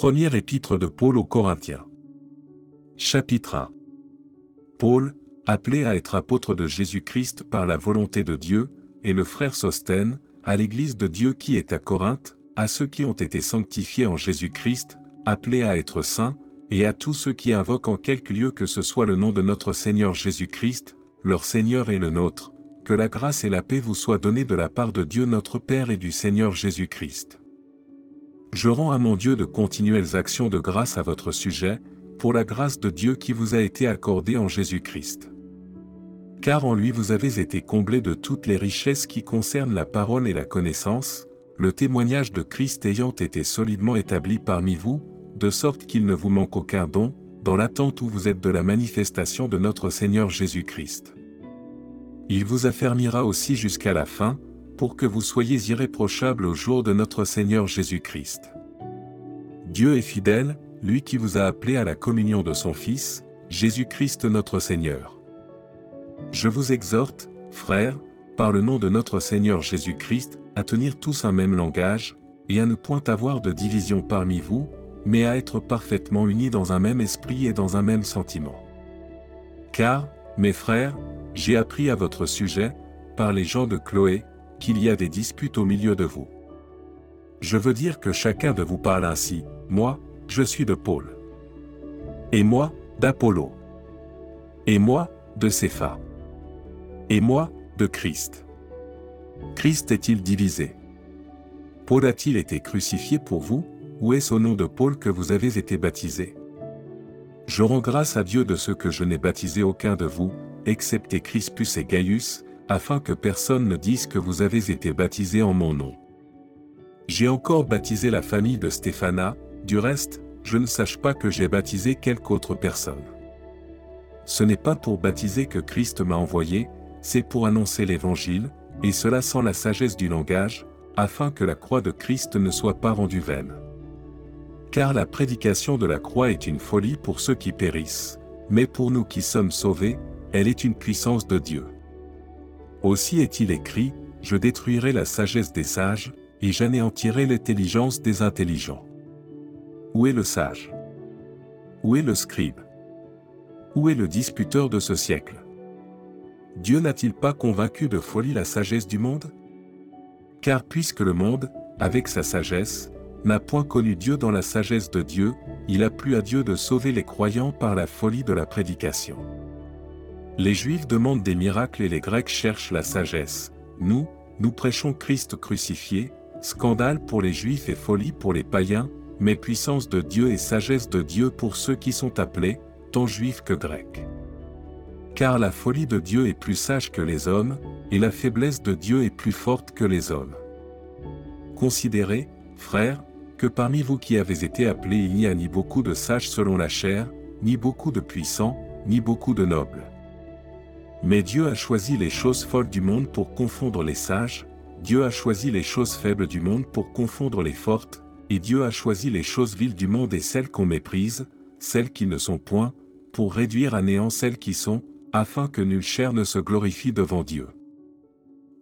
Première épître de Paul aux Corinthiens. Chapitre 1. Paul, appelé à être apôtre de Jésus-Christ par la volonté de Dieu, et le frère Sostène, à l'Église de Dieu qui est à Corinthe, à ceux qui ont été sanctifiés en Jésus-Christ, appelés à être saints, et à tous ceux qui invoquent en quelque lieu que ce soit le nom de notre Seigneur Jésus-Christ, leur Seigneur et le nôtre, que la grâce et la paix vous soient données de la part de Dieu notre Père et du Seigneur Jésus-Christ. Je rends à mon Dieu de continuelles actions de grâce à votre sujet, pour la grâce de Dieu qui vous a été accordée en Jésus-Christ. Car en lui vous avez été comblés de toutes les richesses qui concernent la parole et la connaissance, le témoignage de Christ ayant été solidement établi parmi vous, de sorte qu'il ne vous manque aucun don, dans l'attente où vous êtes de la manifestation de notre Seigneur Jésus-Christ. Il vous affermira aussi jusqu'à la fin, pour que vous soyez irréprochables au jour de notre Seigneur Jésus-Christ. Dieu est fidèle, lui qui vous a appelé à la communion de son Fils, Jésus-Christ notre Seigneur. Je vous exhorte, frères, par le nom de notre Seigneur Jésus-Christ, à tenir tous un même langage, et à ne point avoir de division parmi vous, mais à être parfaitement unis dans un même esprit et dans un même sentiment. Car, mes frères, j'ai appris à votre sujet, par les gens de Chloé, qu'il y a des disputes au milieu de vous. Je veux dire que chacun de vous parle ainsi, moi, je suis de Paul. Et moi, d'Apollo. Et moi, de Cépha. Et moi, de Christ. Christ est-il divisé? Paul a-t-il été crucifié pour vous ou est-ce au nom de Paul que vous avez été baptisé? Je rends grâce à Dieu de ce que je n'ai baptisé aucun de vous, excepté Crispus et Gaius, afin que personne ne dise que vous avez été baptisés en mon nom. J'ai encore baptisé la famille de Stéphana, du reste, je ne sache pas que j'ai baptisé quelque autre personne. Ce n'est pas pour baptiser que Christ m'a envoyé, c'est pour annoncer l'Évangile, et cela sans la sagesse du langage, afin que la croix de Christ ne soit pas rendue vaine. Car la prédication de la croix est une folie pour ceux qui périssent, mais pour nous qui sommes sauvés, elle est une puissance de Dieu. Aussi est-il écrit, Je détruirai la sagesse des sages, et j'anéantirai l'intelligence des intelligents. Où est le sage? Où est le scribe? Où est le disputeur de ce siècle? Dieu n'a-t-il pas convaincu de folie la sagesse du monde? Car puisque le monde, avec sa sagesse, n'a point connu Dieu dans la sagesse de Dieu, il a plu à Dieu de sauver les croyants par la folie de la prédication. Les Juifs demandent des miracles et les Grecs cherchent la sagesse. Nous, nous prêchons Christ crucifié, scandale pour les Juifs et folie pour les païens, mais puissance de Dieu et sagesse de Dieu pour ceux qui sont appelés, tant juifs que grecs. Car la folie de Dieu est plus sage que les hommes, et la faiblesse de Dieu est plus forte que les hommes. Considérez, frères, que parmi vous qui avez été appelés il n'y a ni beaucoup de sages selon la chair, ni beaucoup de puissants, ni beaucoup de nobles. Mais Dieu a choisi les choses folles du monde pour confondre les sages, Dieu a choisi les choses faibles du monde pour confondre les fortes, et Dieu a choisi les choses viles du monde et celles qu'on méprise, celles qui ne sont point, pour réduire à néant celles qui sont, afin que nulle chair ne se glorifie devant Dieu.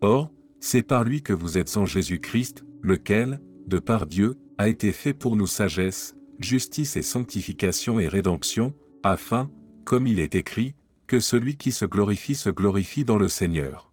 Or, c'est par lui que vous êtes en Jésus-Christ, lequel, de par Dieu, a été fait pour nous sagesse, justice et sanctification et rédemption, afin, comme il est écrit, que celui qui se glorifie se glorifie dans le Seigneur.